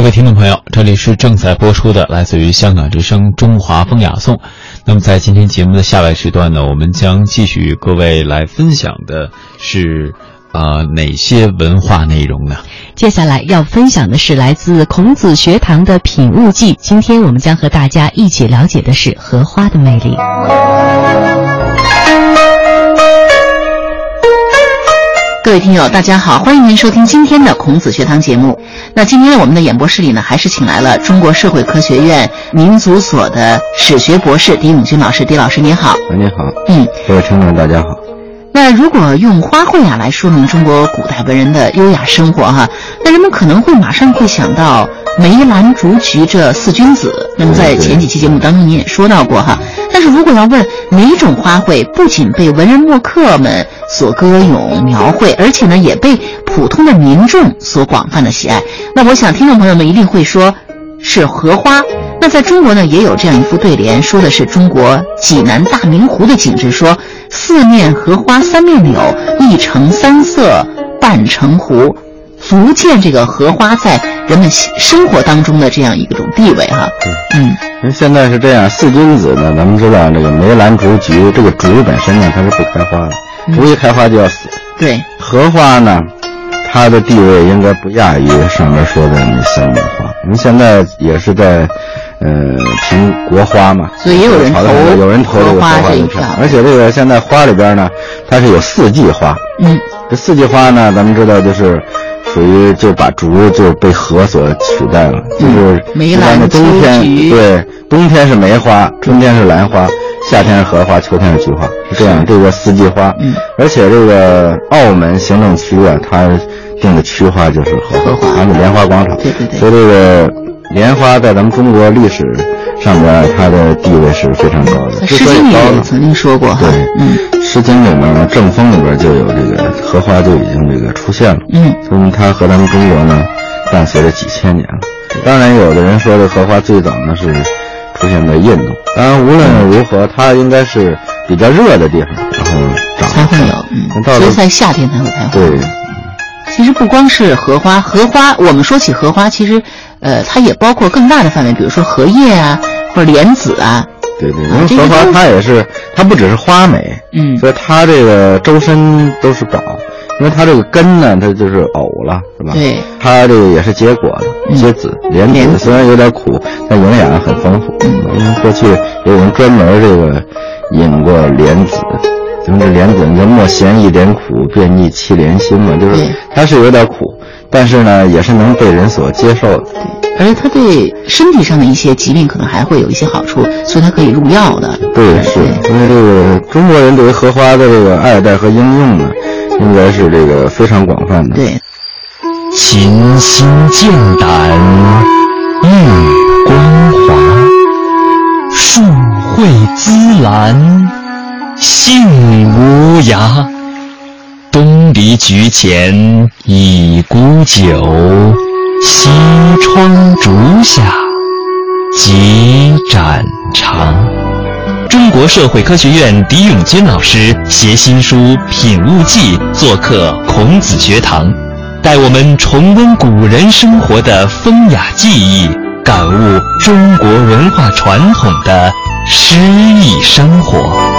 各位听众朋友，这里是正在播出的来自于香港之声《中华风雅颂》。那么在今天节目的下半时段呢，我们将继续与各位来分享的是，呃，哪些文化内容呢？接下来要分享的是来自孔子学堂的品物记。今天我们将和大家一起了解的是荷花的魅力。各位听友，大家好，欢迎您收听今天的孔子学堂节目。那今天我们的演播室里呢，还是请来了中国社会科学院民族所的史学博士狄永军老师。狄老师您好，您好，嗯，各位听众大家好。那如果用花卉啊来说明中国古代文人的优雅生活哈，那人们可能会马上会想到梅兰竹菊这四君子。那么在前几期节目当中您也说到过哈。但是如果要问哪种花卉不仅被文人墨客们所歌咏描绘，而且呢也被普通的民众所广泛的喜爱，那我想听众朋友们一定会说，是荷花。那在中国呢也有这样一副对联，说的是中国济南大明湖的景致，说四面荷花三面柳，一城三色半城湖。足见这个荷花在人们生活当中的这样一种地位哈。嗯，因为现在是这样，四君子呢，咱们知道这个梅兰竹菊，这个竹本身呢它是不开花的，竹一开花就要死。对，荷花呢，它的地位应该不亚于上面说的那三种花。因为现在也是在，呃，评国花嘛，所以也有人投有人投这个荷花这一票。而且这个现在花里边呢，它是有四季花。嗯，这四季花呢，咱们知道就是。属于就把竹就被荷所取代了，就是梅兰的冬天对，冬天是梅花，春天是兰花，夏天是荷花，秋天是菊花，是这样。这个四季花，嗯，而且这个澳门行政区啊，它定的区花就是荷花，还有莲花广场，对对对。所以这个莲花在咱们中国历史上边，它的地位是非常高的。诗经里也曾经说过对，嗯。《诗经》里面呢，《正风》里边就有这个荷花就已经这个出现了。嗯，说明它和咱们中国呢，伴随着几千年了。当然，有的人说这荷花最早呢是出现在印度。当然，无论如何，它应该是比较热的地方，然后长才会有。嗯，所以在夏天才会开花。对。其实不光是荷花，荷花我们说起荷花，其实，呃，它也包括更大的范围，比如说荷叶啊，或者莲子啊。对对，因为荷花它也是，它不只是花美，嗯，所以它这个周身都是宝，因为它这个根呢，它就是藕了，是吧？对，它这个也是结果的，结籽莲子，虽然有点苦，但营养很丰富。因为过去有人专门这个引过莲子，咱们这莲子叫莫嫌一点苦，便逆七莲心嘛，就是它是有点苦，但是呢，也是能被人所接受的。而且它对身体上的一些疾病可能还会有一些好处，所以它可以入药的。对，是。因为这个中国人对于荷花的这个爱戴和应用呢，应该是这个非常广泛的。对。琴心剑胆玉光华，树蕙滋兰性无涯。东篱菊前一沽酒。西窗烛下几盏茶。中国社会科学院狄永军老师携新书《品物记》做客孔子学堂，带我们重温古人生活的风雅记忆，感悟中国文化传统的诗意生活。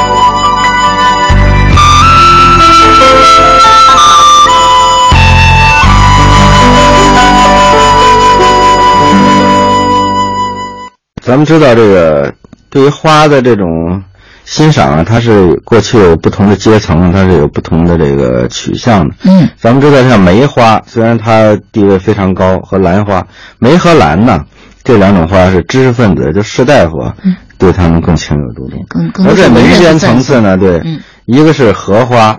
咱们知道，这个对于花的这种欣赏啊，它是过去有不同的阶层，它是有不同的这个取向的。嗯，咱们知道，像梅花，虽然它地位非常高，和兰花，梅和兰呢这两种花是知识分子，就士大夫，对他们更情有独钟。更更而在民间层次呢，对，一个是荷花，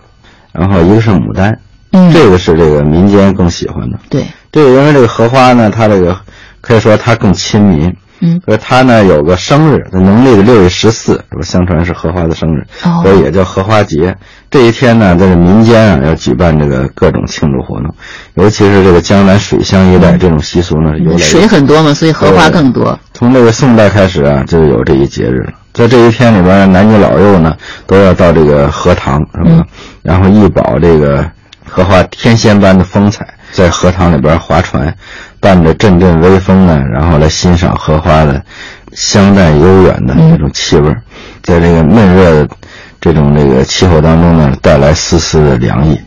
然后一个是牡丹，嗯，这个是这个民间更喜欢的。对，这个因为这个荷花呢，它这个可以说它更亲民。嗯，说他呢有个生日，农历的六月十四，是吧？相传是荷花的生日，所以也叫荷花节。这一天呢，在这民间啊，要举办这个各种庆祝活动，尤其是这个江南水乡一带，这种习俗呢由来水很多嘛，所以荷花更多。从这个宋代开始啊，就有这一节日了。在这一天里边，男女老幼呢都要到这个荷塘，是吧？然后一饱这个荷花天仙般的风采，在荷塘里边划船。伴着阵阵微风呢，然后来欣赏荷花的香淡悠远的那种气味，在这个闷热的这种这个气候当中呢，带来丝丝的凉意。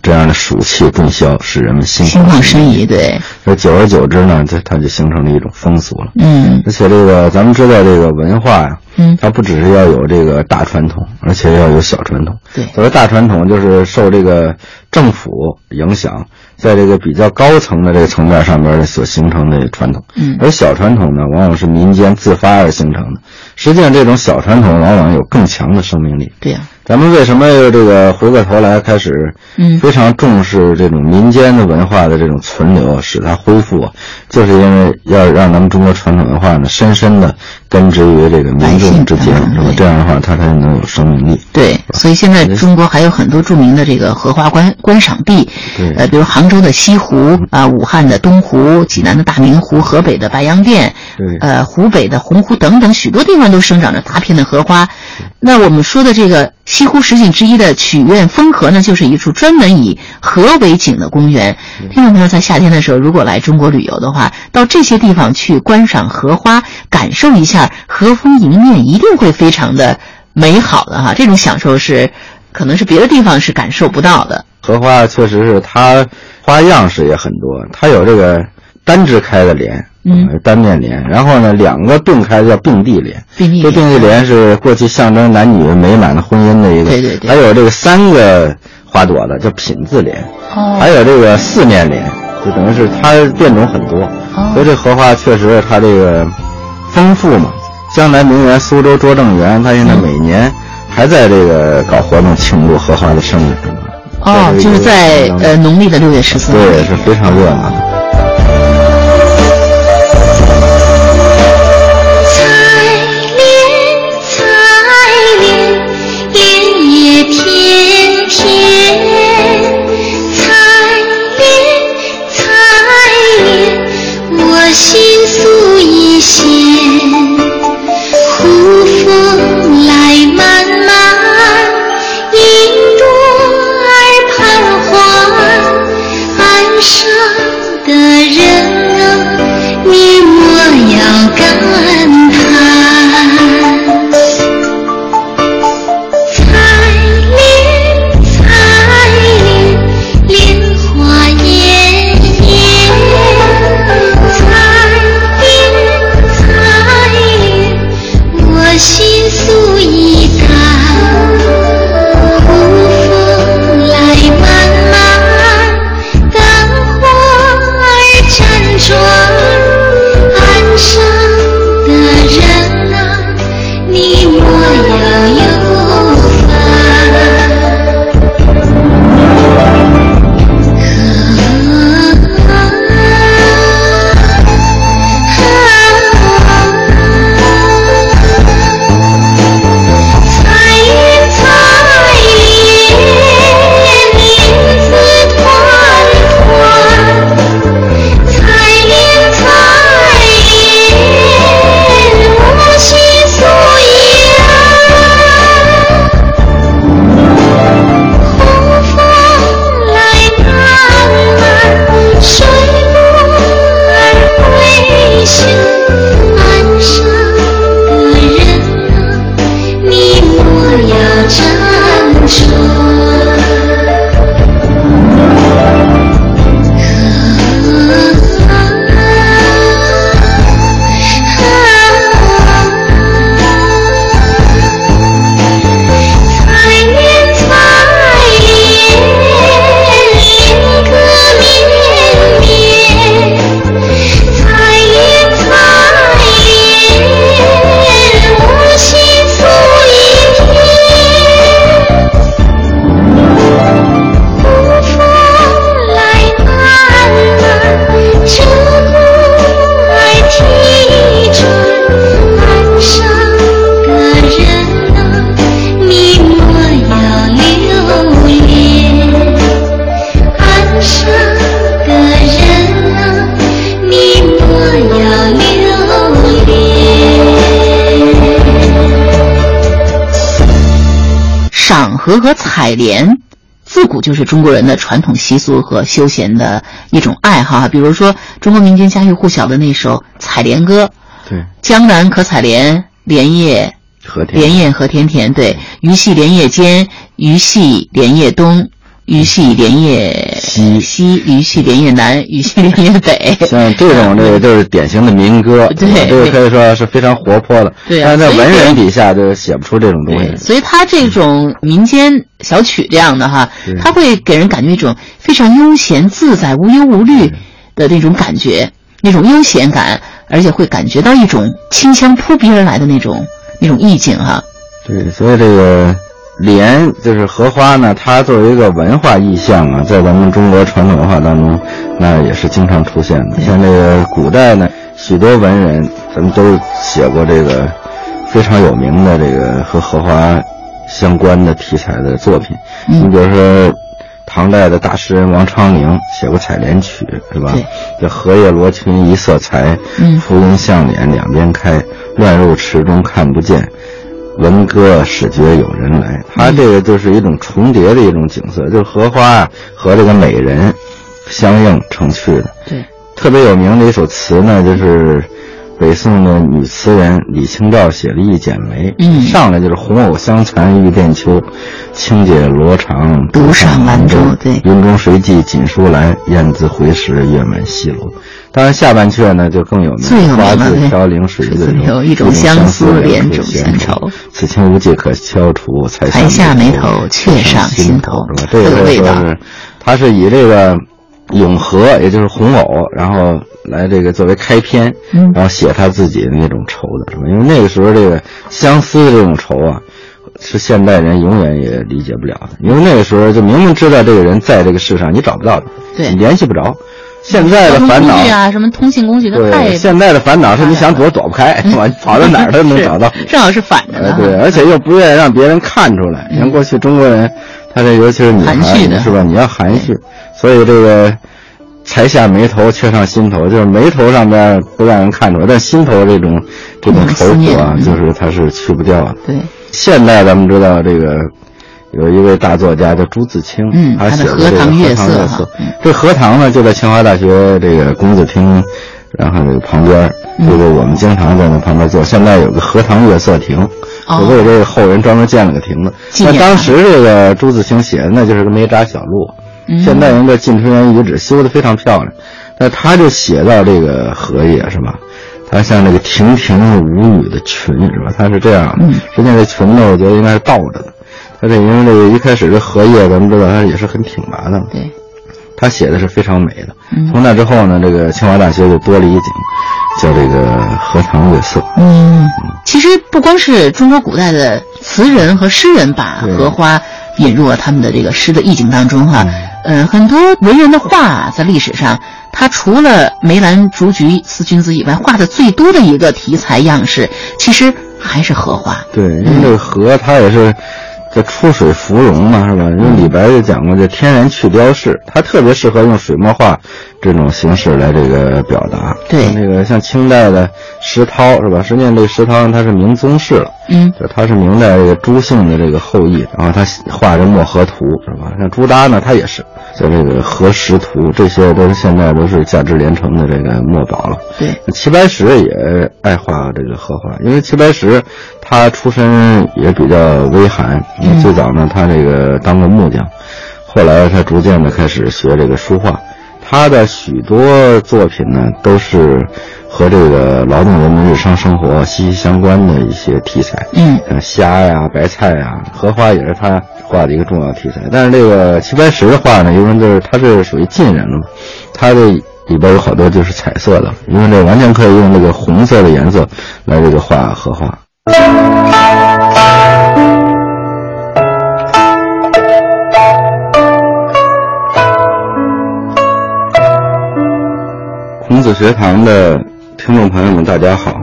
这样的暑气顿消，使人们心心旷神怡。对，那久而久之呢，这它就形成了一种风俗了。嗯，而且这个咱们知道，这个文化呀，嗯，它不只是要有这个大传统，而且要有小传统。对，所谓大传统，就是受这个政府影响，在这个比较高层的这个层面上边所形成的传统。嗯，而小传统呢，往往是民间自发而形成的。实际上，这种小传统往往有更强的生命力。对呀。咱们为什么又这个回过头来开始，嗯，非常重视这种民间的文化的这种存留，使它恢复，就是因为要让咱们中国传统文化呢，深深的根植于这个民众之间，是吧？这样的话，它才能有生命力。对，所以现在中国还有很多著名的这个荷花观观赏地，对，呃，比如杭州的西湖啊，武汉的东湖，济南的大明湖，河北的白洋淀，对，呃，湖北的洪湖等等，许多地方都生长着大片的荷花。那我们说的这个西湖十景之一的曲苑风荷呢，就是一处专门以河为景的公园。听众朋友在夏天的时候，如果来中国旅游的话，到这些地方去观赏荷花，感受一下和风迎面，一定会非常的美好的哈。这种享受是，可能是别的地方是感受不到的。荷花确实是它花样式也很多，它有这个单枝开的莲。嗯，单面莲，然后呢，两个并开的叫并蒂莲。并蒂这并蒂莲是过去象征男女美满的婚姻的一个。对对对。还有这个三个花朵的叫品字莲。哦。还有这个四面莲，就等于是它变种很多。哦。所以这荷花确实它这个丰富嘛。江南名园苏州拙政园，它现在每年还在这个搞活动庆祝荷花的生日。哦，就是在呃农历的六月十四号。对，是非常热闹。荷和采莲，自古就是中国人的传统习俗和休闲的一种爱好。比如说，中国民间家喻户晓的那首《采莲歌》，对，江南可采莲，莲叶莲叶何田田。对，鱼戏莲叶间，鱼戏莲叶东。鱼戏莲叶西，西鱼戏莲叶南，鱼戏莲叶北。像这种，这个就是典型的民歌，对，这个可以说是非常活泼的。对但在文人笔下就写不出这种东西。所以他这种民间小曲这样的哈，他会给人感觉一种非常悠闲自在、无忧无虑的那种感觉，那种悠闲感，而且会感觉到一种清香扑鼻而来的那种那种意境哈。对，所以这个。莲就是荷花呢，它作为一个文化意象啊，在咱们中国传统文化当中，那也是经常出现的。像这个古代呢，许多文人咱们都写过这个非常有名的这个和荷花相关的题材的作品。你比如说，唐代的大诗人王昌龄写过《采莲曲》，是吧？叫荷叶罗裙一色裁，浮云向脸两边开，乱入池中看不见。闻歌始觉有人来，它这个就是一种重叠的一种景色，就是荷花和这个美人相映成趣的。对，特别有名的一首词呢，就是北宋的女词人李清照写了《一剪梅》。嗯，上来就是红藕香残玉簟秋，轻解罗裳独上兰舟。对，云中谁寄锦书来？雁字回时，月满西楼。当然，下半阙呢就更有名，花自飘零水自流，一种相思，两种闲愁。此情无计可消除，才下眉头，却上心头。这个味道是，它是以这个咏荷，也就是红藕，然后来这个作为开篇，然后写他自己的那种愁的，是吧？因为那个时候这个相思的这种愁啊，是现代人永远也理解不了的。因为那个时候就明明知道这个人在这个世上，你找不到他，对，你联系不着。现在的烦恼啊，什么通信工具都太……现在的烦恼是你想躲躲不开，是吧？跑到哪儿都能找到。正好是反着的。对，而且又不愿意让别人看出来。你看过去中国人，他这尤其是女孩，是吧？你要含蓄，所以这个才下眉头，却上心头，就是眉头上面不让人看出来，但心头这种这种愁苦啊，就是它是去不掉的。对，现代咱们知道这个。有一位大作家叫朱自清，嗯，他写的《荷塘月色》哈，这荷塘呢就在清华大学这个工字厅，然后这个旁边，这个我们经常在那旁边坐。现在有个荷塘月色亭，为这个后人专门建了个亭子。那当时这个朱自清写的那就是个梅渣小路，现代人的晋春园遗址修得非常漂亮，那他就写到这个荷叶是吧？它像那个亭亭无语的裙是吧？它是这样的，实际上这裙呢，我觉得应该是倒着的。他这因为这个一开始这荷叶，咱们知道它也是很挺拔的。对，他写的是非常美的。从那之后呢，这个清华大学就多了一景，叫这个荷塘月色。嗯，其实不光是中国古代的词人和诗人把荷花引入了他们的这个诗的意境当中哈。嗯，很多文人的画在历史上，他除了梅兰竹菊四君子以外，画的最多的一个题材样式，其实还是荷花。对，因为这个荷，它也是。叫出水芙蓉嘛，是吧？因为李白就讲过，这天然去雕饰，它特别适合用水墨画这种形式来这个表达。对，那个像清代的石涛，是吧？实际上这个石涛他是明宗室了，嗯，就他是明代这个朱姓的这个后裔，然后他画这墨荷图，是吧？像朱耷呢，他也是。像这个荷石图，这些都是现在都是价值连城的这个墨宝了。对，齐白石也爱画这个荷花，因为齐白石他出身也比较微寒，最早呢他这个当过木匠，后来他逐渐的开始学这个书画，他的许多作品呢都是。和这个劳动人民日常生活息息相关的一些题材，嗯，虾呀、白菜呀、荷花也是他画的一个重要题材。但是这个齐白石的画呢，因为就是他是属于晋人了嘛，他的里边有好多就是彩色的，因为这完全可以用这个红色的颜色来这个画荷花。孔子学堂的。听众朋友们，大家好，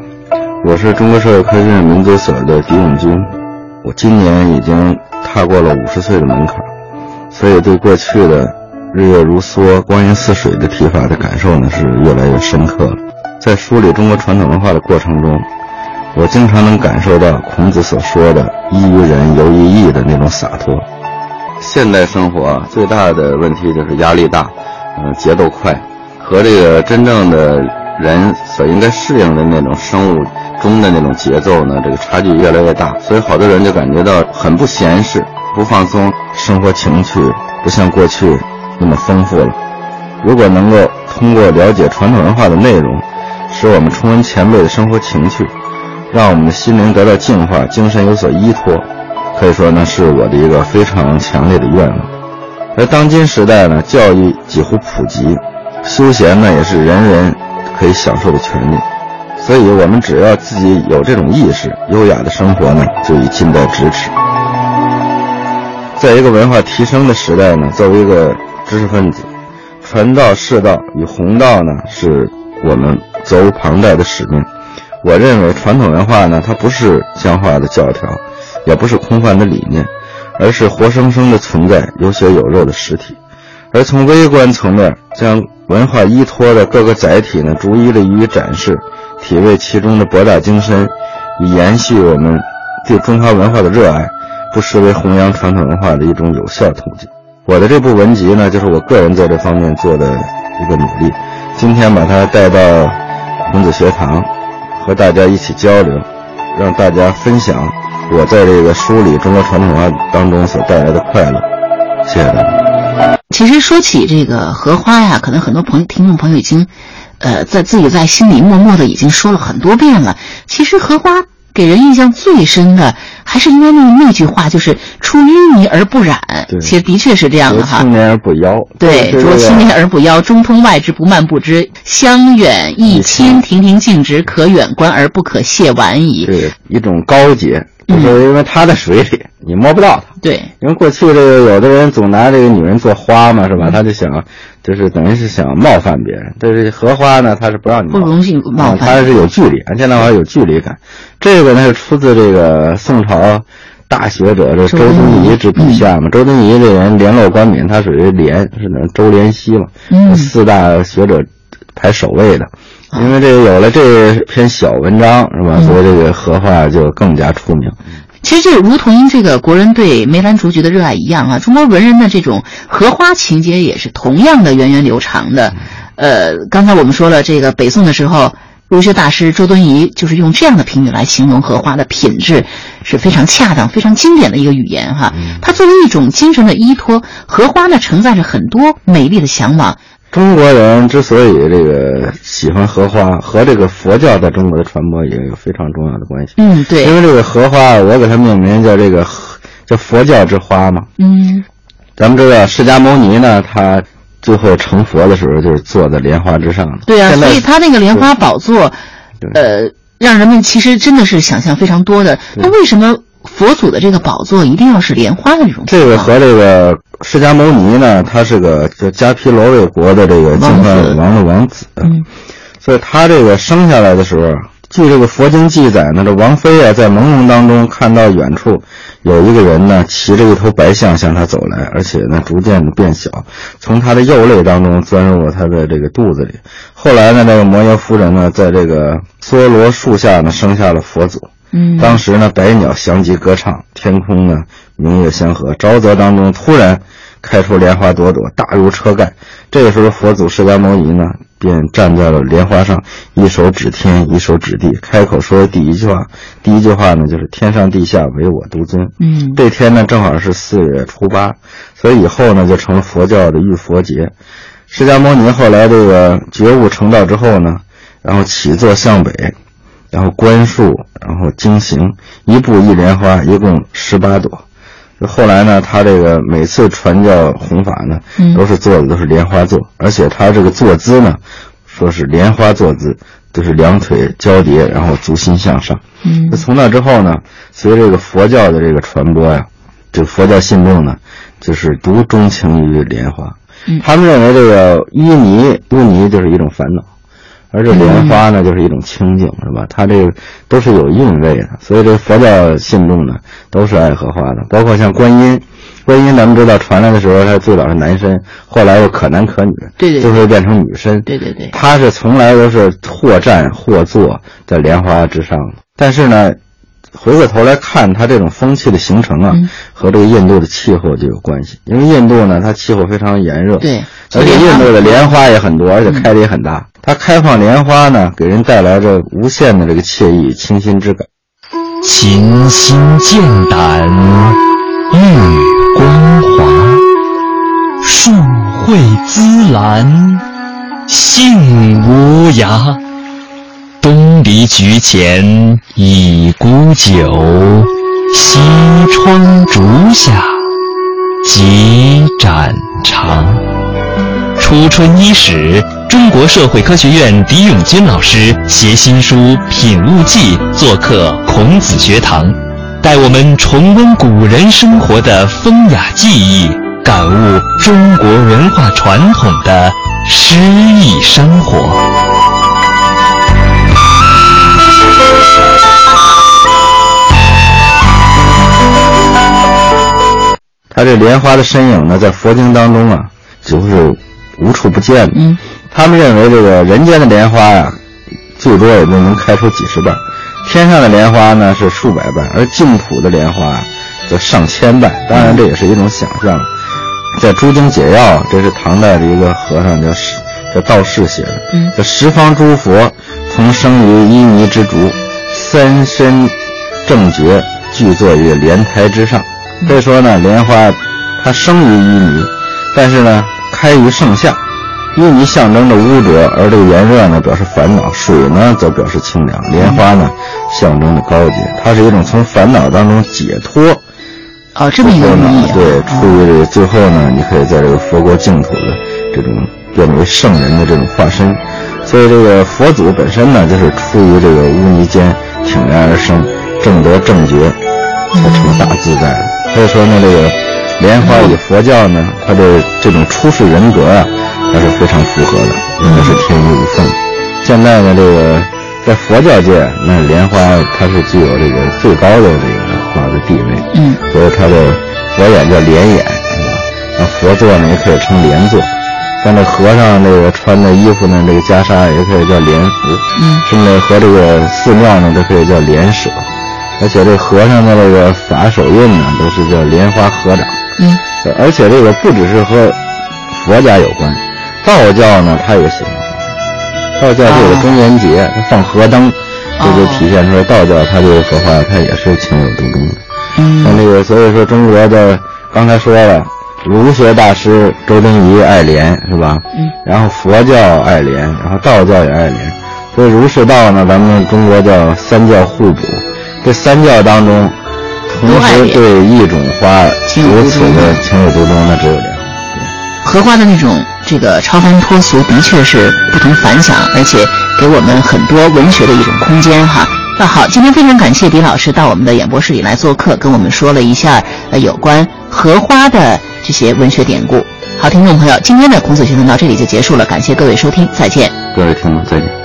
我是中国社会科学院民族所的狄永军。我今年已经踏过了五十岁的门槛，所以对过去的“日月如梭，光阴似水”的提法的感受呢是越来越深刻了。在梳理中国传统文化的过程中，我经常能感受到孔子所说的“依于人，游于义”的那种洒脱。现代生活最大的问题就是压力大，嗯，节奏快，和这个真正的人所应该适应的那种生物钟的那种节奏呢，这个差距越来越大，所以好多人就感觉到很不闲适、不放松，生活情趣不像过去那么丰富了。如果能够通过了解传统文化的内容，使我们重温前辈的生活情趣，让我们的心灵得到净化，精神有所依托。可以说呢，是我的一个非常强烈的愿望。而当今时代呢，教育几乎普及，休闲呢也是人人可以享受的权利。所以，我们只要自己有这种意识，优雅的生活呢就已近在咫尺。在一个文化提升的时代呢，作为一个知识分子，传道释道与弘道呢，是我们责无旁贷的使命。我认为传统文化呢，它不是僵化的教条。也不是空泛的理念，而是活生生的存在、有血有肉的实体。而从微观层面，将文化依托的各个载体呢，逐一的予以展示，体味其中的博大精深，以延续我们对中华文化的热爱，不失为弘扬传统文化的一种有效途径。我的这部文集呢，就是我个人在这方面做的一个努力。今天把它带到孔子学堂，和大家一起交流，让大家分享。我在这个梳理中国传统文化当中所带来的快乐，谢谢大家。其实说起这个荷花呀，可能很多朋友、听众朋友已经，呃，在自己在心里默默的已经说了很多遍了。其实荷花。给人印象最深的，还是应该那那句话，就是“出淤泥而不染”。其实的确是这样的哈。青年而不妖。对，濯清涟而不妖，中通外直，不蔓不枝，香远益清，亭亭净植，可远观而不可亵玩矣。对，一种高洁，就是因为它在水里，你摸不到它。对，因为过去这个有的人总拿这个女人做花嘛，是吧？他就想。就是等于是想冒犯别人，但是荷花呢，它是不让你不冒犯，它是有距离，现代话有距离感。这个呢是出自这个宋朝大学者这周敦颐之笔下嘛。周敦颐这人联络官冕，他属于联是那周濂溪嘛，四大学者排首位的。因为这个有了这篇小文章是吧，所以这个荷花就更加出名。其实就如同这个国人对梅兰竹菊的热爱一样啊，中国文人的这种荷花情节也是同样的源远流长的。呃，刚才我们说了，这个北宋的时候，儒学大师周敦颐就是用这样的评语来形容荷花的品质，是非常恰当、非常经典的一个语言哈。它作为一种精神的依托，荷花呢承载着很多美丽的向往。中国人之所以这个喜欢荷花，和这个佛教在中国的传播也有非常重要的关系。嗯，对，因为这个荷花，我给它命名叫这个叫佛教之花嘛。嗯，咱们知道释迦牟尼呢，他最后成佛的时候就是坐在莲花之上的。对啊，所以他那个莲花宝座，呃，让人们其实真的是想象非常多的。那为什么？佛祖的这个宝座一定要是莲花的这种。这个和这个释迦牟尼呢，他是个叫迦毗罗卫国的这个净饭王的王子，嗯，所以他这个生下来的时候，据这个佛经记载呢，这王妃啊在朦胧当中看到远处有一个人呢骑着一头白象向他走来，而且呢逐渐的变小，从他的右肋当中钻入了他的这个肚子里。后来呢，这个摩耶夫人呢在这个梭罗树下呢生下了佛祖。嗯，当时呢，百鸟相集歌唱，天空呢明月相和，沼泽当中突然开出莲花朵朵，大如车盖。这个时候，佛祖释迦牟尼呢便站在了莲花上，一手指天，一手指地，开口说第一句话。第一句话呢就是“天上地下唯我独尊”。嗯，这天呢正好是四月初八，所以以后呢就成了佛教的浴佛节。释迦牟尼后来这个觉悟成道之后呢，然后起坐向北。然后观树，然后经行，一步一莲花，一共十八朵。就后来呢，他这个每次传教弘法呢，都是坐的都是莲花座，而且他这个坐姿呢，说是莲花坐姿，就是两腿交叠，然后足心向上。从那之后呢，随着这个佛教的这个传播呀，这佛教信众呢，就是独钟情于莲花。他们认为这个淤泥污泥就是一种烦恼。而这莲花呢，就是一种清净，是吧？它这个都是有韵味的，所以这佛教信众呢，都是爱荷花的。包括像观音，观音咱们知道传来的时候，它最早是男身，后来又可男可女，对对，就会变成女身。对对对，它是从来都是或站或坐在莲花之上的。但是呢，回过头来看它这种风气的形成啊，嗯和这个印度的气候就有关系。因为印度呢，它气候非常炎热，对，而且印度的莲花也很多，而且开的也很大。它开放莲花呢，给人带来着无限的这个惬意、清新之感。琴心剑胆玉光华，树蕙滋兰杏无涯。东篱菊前一沽酒，西窗烛下几盏茶。初春伊始，中国社会科学院狄永军老师携新书《品物记》做客孔子学堂，带我们重温古人生活的风雅记忆，感悟中国文化传统的诗意生活。他这莲花的身影呢，在佛经当中啊，就是无处不见的。嗯，他们认为这个人间的莲花呀、最多也就能开出几十瓣，天上的莲花呢是数百瓣，而净土的莲花啊则上千瓣。当然，这也是一种想象。在《诸经解要》，这是唐代的一个和尚叫释叫道士写的。嗯这十方诸佛曾生于淤泥之竹，三身正觉具坐于莲台之上。所以说呢，莲花它生于淤泥，但是呢开于盛夏。伊尼象征着污浊，而这个炎热呢表示烦恼；水呢则表示清凉。莲花呢象征着高洁，它是一种从烦恼当中解脱。哦，这么一个意啊，对，出于这个最后呢，你可以在这个佛国净土的这种变为圣人的这种化身。所以这个佛祖本身呢，就是出于这个污泥间挺然而生，正德正觉，才成大自在的。所以说呢，这个莲花与佛教呢，它的这种出世人格啊，它是非常符合的，应该是天衣无缝。现在呢，这个在佛教界，那莲花它是具有这个最高的这个花的地位。嗯，所以它的佛眼叫莲眼，是吧？那佛座呢，也可以称莲座。像这和尚这个穿的衣服呢，这个袈裟也可以叫莲服。嗯，甚至和这个寺庙呢，都可以叫莲舍。而且这和尚的这个法手印呢，都是叫莲花合掌。嗯，而且这个不只是和佛家有关，道教呢，它也喜欢。道教就有中元节，它放河灯，这就体现出来道教它这个荷花，它也是情有独钟的。嗯像那个，所以说中国的刚才说了，儒学大师周敦颐爱莲是吧？嗯。然后佛教爱莲，然后道教也爱莲，所以儒释道呢，咱们中国叫三教互补。这三教当中，同时对一种花如此的情有独钟，那只有莲。荷花的那种这个超凡脱俗，的确是不同凡响，而且给我们很多文学的一种空间哈。那好，今天非常感谢李老师到我们的演播室里来做客，跟我们说了一下呃有关荷花的这些文学典故。好，听众朋友，今天的孔子学堂到这里就结束了，感谢各位收听，再见。各位听众再见。